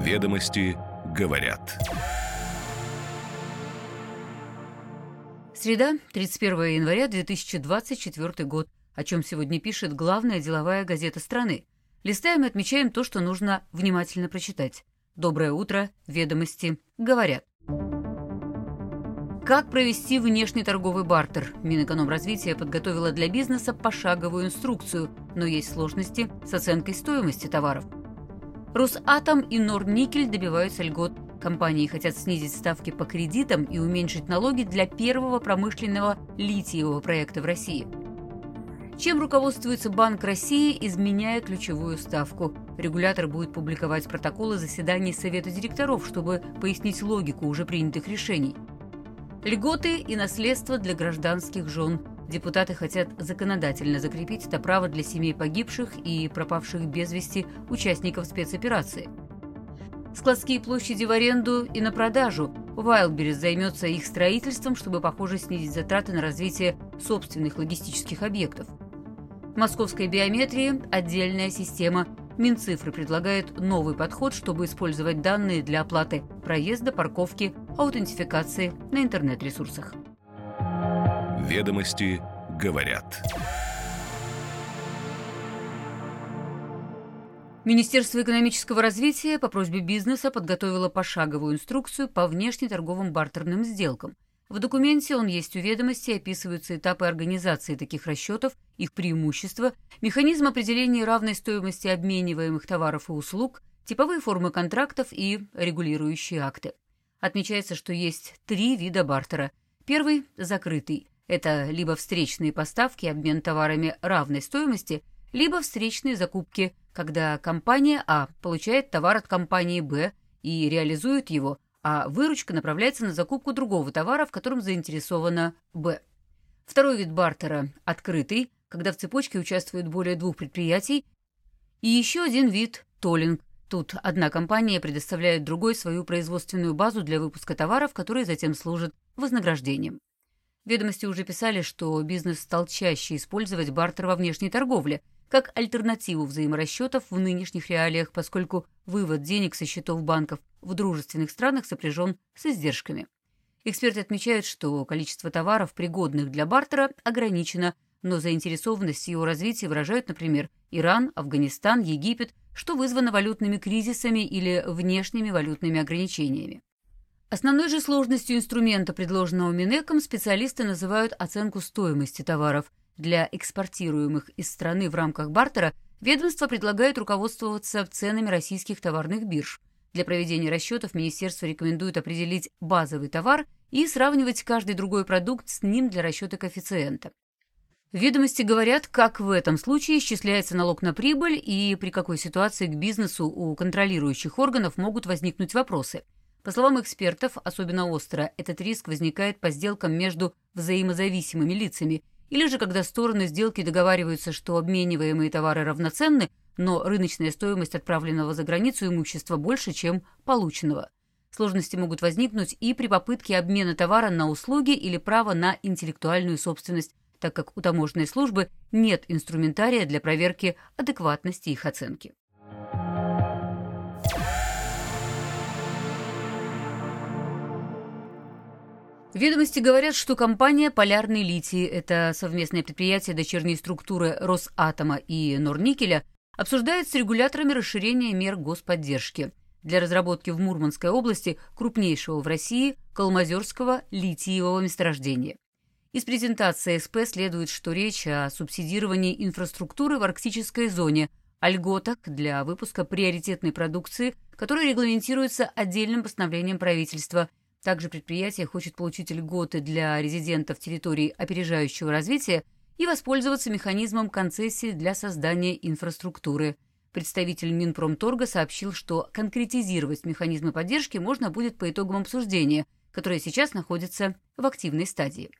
Ведомости говорят. Среда, 31 января 2024 год. О чем сегодня пишет главная деловая газета страны. Листаем и отмечаем то, что нужно внимательно прочитать. Доброе утро, ведомости говорят. Как провести внешний торговый бартер? Минэкономразвития подготовила для бизнеса пошаговую инструкцию, но есть сложности с оценкой стоимости товаров. Росатом и Норникель добиваются льгот. Компании хотят снизить ставки по кредитам и уменьшить налоги для первого промышленного литиевого проекта в России. Чем руководствуется Банк России, изменяя ключевую ставку? Регулятор будет публиковать протоколы заседаний Совета директоров, чтобы пояснить логику уже принятых решений. Льготы и наследство для гражданских жен. Депутаты хотят законодательно закрепить это право для семей погибших и пропавших без вести участников спецоперации. Складские площади в аренду и на продажу. Вайлберис займется их строительством, чтобы, похоже, снизить затраты на развитие собственных логистических объектов. Московской биометрии – отдельная система. Минцифры предлагает новый подход, чтобы использовать данные для оплаты проезда, парковки, аутентификации на интернет-ресурсах. Ведомости говорят. Министерство экономического развития по просьбе бизнеса подготовило пошаговую инструкцию по внешнеторговым бартерным сделкам. В документе он есть у ведомости, описываются этапы организации таких расчетов, их преимущества, механизм определения равной стоимости обмениваемых товаров и услуг, типовые формы контрактов и регулирующие акты. Отмечается, что есть три вида бартера. Первый – закрытый. Это либо встречные поставки, обмен товарами равной стоимости, либо встречные закупки, когда компания А получает товар от компании Б и реализует его, а выручка направляется на закупку другого товара, в котором заинтересована Б. Второй вид бартера – открытый, когда в цепочке участвуют более двух предприятий, и еще один вид – толлинг. Тут одна компания предоставляет другой свою производственную базу для выпуска товаров, которые затем служат вознаграждением. Ведомости уже писали, что бизнес стал чаще использовать бартер во внешней торговле, как альтернативу взаиморасчетов в нынешних реалиях, поскольку вывод денег со счетов банков в дружественных странах сопряжен с издержками. Эксперты отмечают, что количество товаров, пригодных для бартера, ограничено, но заинтересованность в его развитии выражают, например, Иран, Афганистан, Египет, что вызвано валютными кризисами или внешними валютными ограничениями. Основной же сложностью инструмента, предложенного Минэком, специалисты называют оценку стоимости товаров. Для экспортируемых из страны в рамках бартера ведомство предлагает руководствоваться ценами российских товарных бирж. Для проведения расчетов министерство рекомендует определить базовый товар и сравнивать каждый другой продукт с ним для расчета коэффициента. Ведомости говорят, как в этом случае исчисляется налог на прибыль и при какой ситуации к бизнесу у контролирующих органов могут возникнуть вопросы. По словам экспертов, особенно остро этот риск возникает по сделкам между взаимозависимыми лицами или же когда стороны сделки договариваются, что обмениваемые товары равноценны, но рыночная стоимость отправленного за границу имущества больше, чем полученного. Сложности могут возникнуть и при попытке обмена товара на услуги или права на интеллектуальную собственность, так как у таможенной службы нет инструментария для проверки адекватности их оценки. Ведомости говорят, что компания «Полярный литий» — это совместное предприятие дочерней структуры Росатома и Норникеля, обсуждает с регуляторами расширение мер господдержки для разработки в Мурманской области крупнейшего в России калмазерского литиевого месторождения. Из презентации СП следует, что речь о субсидировании инфраструктуры в арктической зоне, о льготах для выпуска приоритетной продукции, которая регламентируется отдельным постановлением правительства. Также предприятие хочет получить льготы для резидентов территорий опережающего развития и воспользоваться механизмом концессии для создания инфраструктуры. Представитель Минпромторга сообщил, что конкретизировать механизмы поддержки можно будет по итогам обсуждения, которое сейчас находится в активной стадии.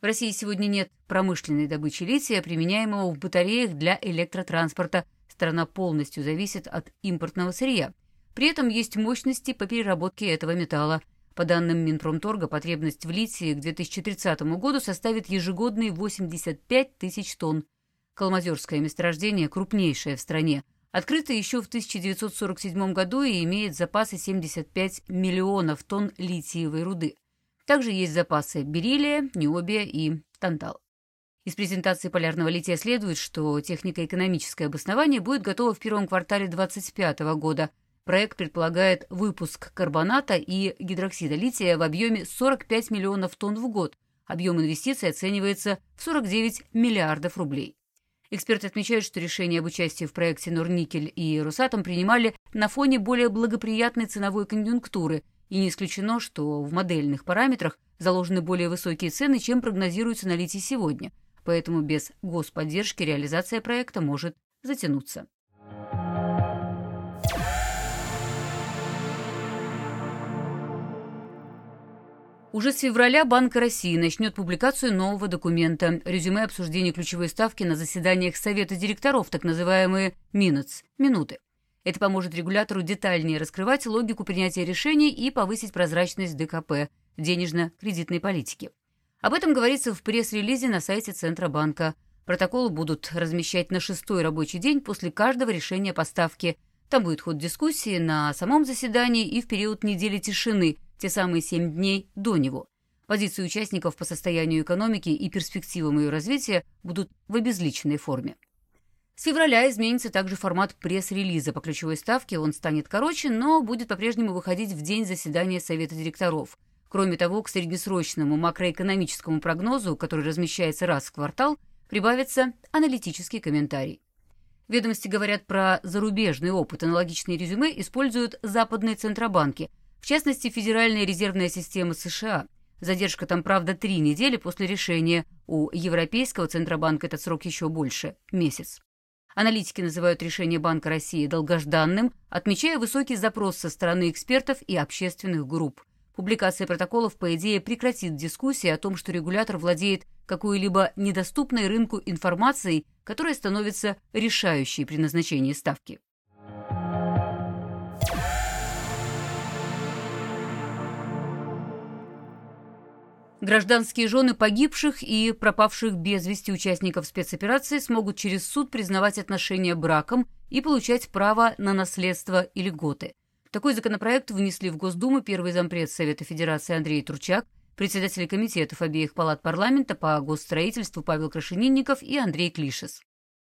В России сегодня нет промышленной добычи лития, применяемого в батареях для электротранспорта. Страна полностью зависит от импортного сырья. При этом есть мощности по переработке этого металла. По данным Минпромторга, потребность в литии к 2030 году составит ежегодные 85 тысяч тонн. Калмазерское месторождение крупнейшее в стране. Открыта еще в 1947 году и имеет запасы 75 миллионов тонн литиевой руды. Также есть запасы бериллия, ниобия и тантал. Из презентации полярного лития следует, что технико-экономическое обоснование будет готово в первом квартале 2025 года. Проект предполагает выпуск карбоната и гидроксида лития в объеме 45 миллионов тонн в год. Объем инвестиций оценивается в 49 миллиардов рублей. Эксперты отмечают, что решение об участии в проекте «Норникель» и «Росатом» принимали на фоне более благоприятной ценовой конъюнктуры, и не исключено, что в модельных параметрах заложены более высокие цены, чем прогнозируются на литий сегодня, поэтому без господдержки реализация проекта может затянуться. Уже с февраля Банк России начнет публикацию нового документа «Резюме обсуждения ключевой ставки на заседаниях Совета директоров», так называемые «минутс» – «минуты». Это поможет регулятору детальнее раскрывать логику принятия решений и повысить прозрачность ДКП – денежно-кредитной политики. Об этом говорится в пресс-релизе на сайте Центробанка. Протоколы будут размещать на шестой рабочий день после каждого решения поставки. Там будет ход дискуссии на самом заседании и в период недели тишины – те самые семь дней до него. Позиции участников по состоянию экономики и перспективам ее развития будут в обезличенной форме. С февраля изменится также формат пресс-релиза по ключевой ставке, он станет короче, но будет по-прежнему выходить в день заседания Совета директоров. Кроме того, к среднесрочному макроэкономическому прогнозу, который размещается раз в квартал, прибавится аналитический комментарий. Ведомости говорят про зарубежный опыт. Аналогичные резюме используют западные центробанки – в частности, Федеральная резервная система США. Задержка там, правда, три недели после решения. У Европейского Центробанка этот срок еще больше – месяц. Аналитики называют решение Банка России долгожданным, отмечая высокий запрос со стороны экспертов и общественных групп. Публикация протоколов, по идее, прекратит дискуссии о том, что регулятор владеет какой-либо недоступной рынку информацией, которая становится решающей при назначении ставки. Гражданские жены погибших и пропавших без вести участников спецоперации смогут через суд признавать отношения браком и получать право на наследство и льготы. Такой законопроект внесли в Госдуму первый зампред Совета Федерации Андрей Турчак, председатели комитетов обеих палат парламента по госстроительству Павел Крашенинников и Андрей Клишес.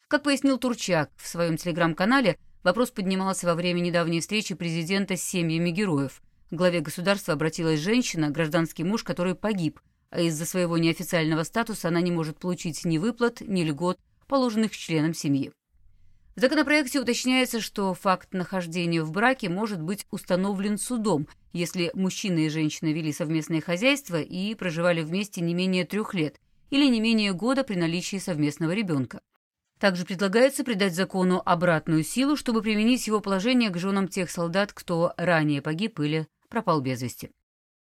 Как пояснил Турчак в своем телеграм-канале, вопрос поднимался во время недавней встречи президента с семьями героев – к главе государства обратилась женщина, гражданский муж, который погиб, а из-за своего неофициального статуса она не может получить ни выплат, ни льгот, положенных членам семьи. В законопроекте уточняется, что факт нахождения в браке может быть установлен судом, если мужчина и женщина вели совместное хозяйство и проживали вместе не менее трех лет или не менее года при наличии совместного ребенка. Также предлагается придать закону обратную силу, чтобы применить его положение к женам тех солдат, кто ранее погиб или пропал без вести.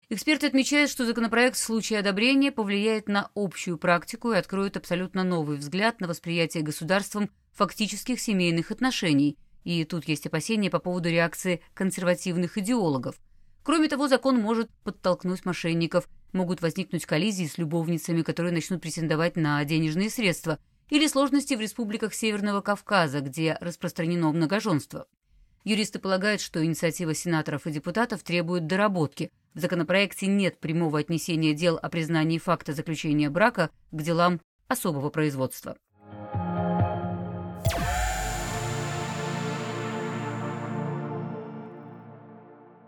Эксперты отмечают, что законопроект в случае одобрения повлияет на общую практику и откроет абсолютно новый взгляд на восприятие государством фактических семейных отношений, и тут есть опасения по поводу реакции консервативных идеологов. Кроме того, закон может подтолкнуть мошенников, могут возникнуть коллизии с любовницами, которые начнут претендовать на денежные средства, или сложности в республиках Северного Кавказа, где распространено многоженство. Юристы полагают, что инициатива сенаторов и депутатов требует доработки. В законопроекте нет прямого отнесения дел о признании факта заключения брака к делам особого производства.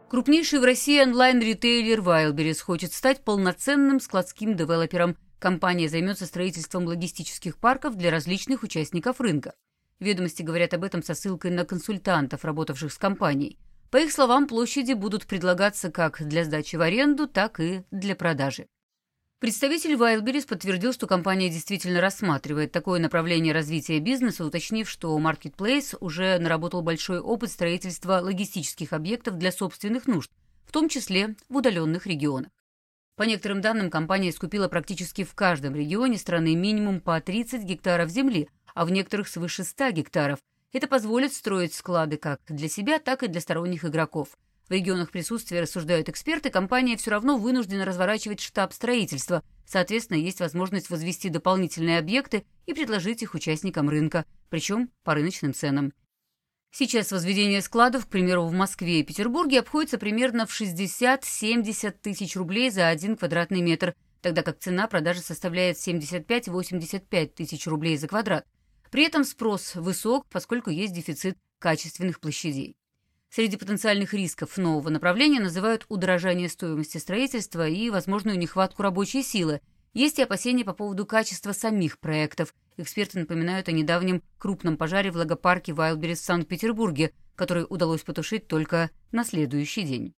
Крупнейший в России онлайн-ритейлер Wildberries хочет стать полноценным складским девелопером. Компания займется строительством логистических парков для различных участников рынка. Ведомости говорят об этом со ссылкой на консультантов, работавших с компанией. По их словам, площади будут предлагаться как для сдачи в аренду, так и для продажи. Представитель Wildberries подтвердил, что компания действительно рассматривает такое направление развития бизнеса, уточнив, что Marketplace уже наработал большой опыт строительства логистических объектов для собственных нужд, в том числе в удаленных регионах. По некоторым данным, компания скупила практически в каждом регионе страны минимум по 30 гектаров земли, а в некоторых свыше 100 гектаров. Это позволит строить склады как для себя, так и для сторонних игроков. В регионах присутствия, рассуждают эксперты, компания все равно вынуждена разворачивать штаб строительства. Соответственно, есть возможность возвести дополнительные объекты и предложить их участникам рынка, причем по рыночным ценам. Сейчас возведение складов, к примеру, в Москве и Петербурге обходится примерно в 60-70 тысяч рублей за один квадратный метр, тогда как цена продажи составляет 75-85 тысяч рублей за квадрат. При этом спрос высок, поскольку есть дефицит качественных площадей. Среди потенциальных рисков нового направления называют удорожание стоимости строительства и возможную нехватку рабочей силы. Есть и опасения по поводу качества самих проектов – Эксперты напоминают о недавнем крупном пожаре в логопарке Вайлдберрис в Санкт-Петербурге, который удалось потушить только на следующий день.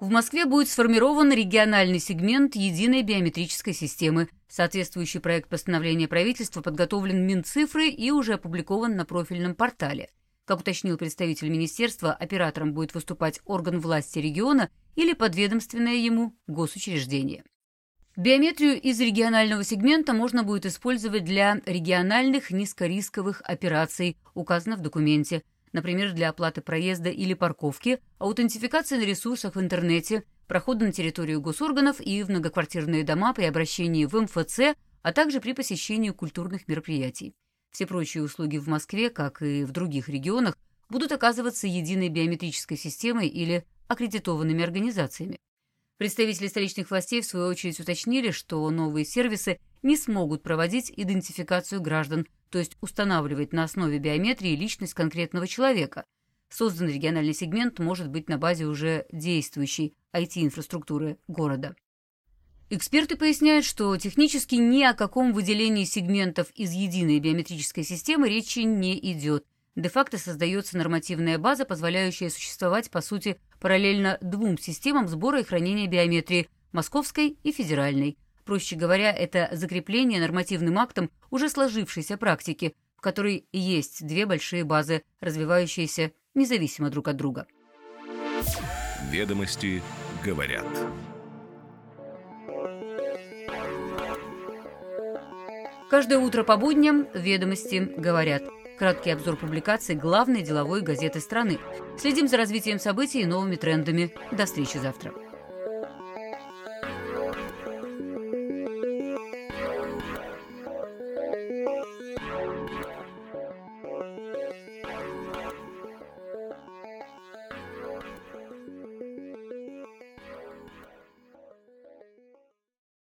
В Москве будет сформирован региональный сегмент единой биометрической системы. Соответствующий проект постановления правительства подготовлен Минцифры и уже опубликован на профильном портале. Как уточнил представитель министерства, оператором будет выступать орган власти региона или подведомственное ему госучреждение. Биометрию из регионального сегмента можно будет использовать для региональных низкорисковых операций, указано в документе, например, для оплаты проезда или парковки, аутентификации на ресурсах в интернете, прохода на территорию госорганов и в многоквартирные дома при обращении в МФЦ, а также при посещении культурных мероприятий. Все прочие услуги в Москве, как и в других регионах, будут оказываться единой биометрической системой или аккредитованными организациями. Представители столичных властей, в свою очередь, уточнили, что новые сервисы не смогут проводить идентификацию граждан, то есть устанавливать на основе биометрии личность конкретного человека. Создан региональный сегмент может быть на базе уже действующей IT-инфраструктуры города. Эксперты поясняют, что технически ни о каком выделении сегментов из единой биометрической системы речи не идет. Де-факто создается нормативная база, позволяющая существовать, по сути, параллельно двум системам сбора и хранения биометрии – московской и федеральной. Проще говоря, это закрепление нормативным актом уже сложившейся практики, в которой есть две большие базы, развивающиеся независимо друг от друга. Ведомости говорят. Каждое утро по будням «Ведомости» говорят. Краткий обзор публикаций главной деловой газеты страны. Следим за развитием событий и новыми трендами. До встречи завтра.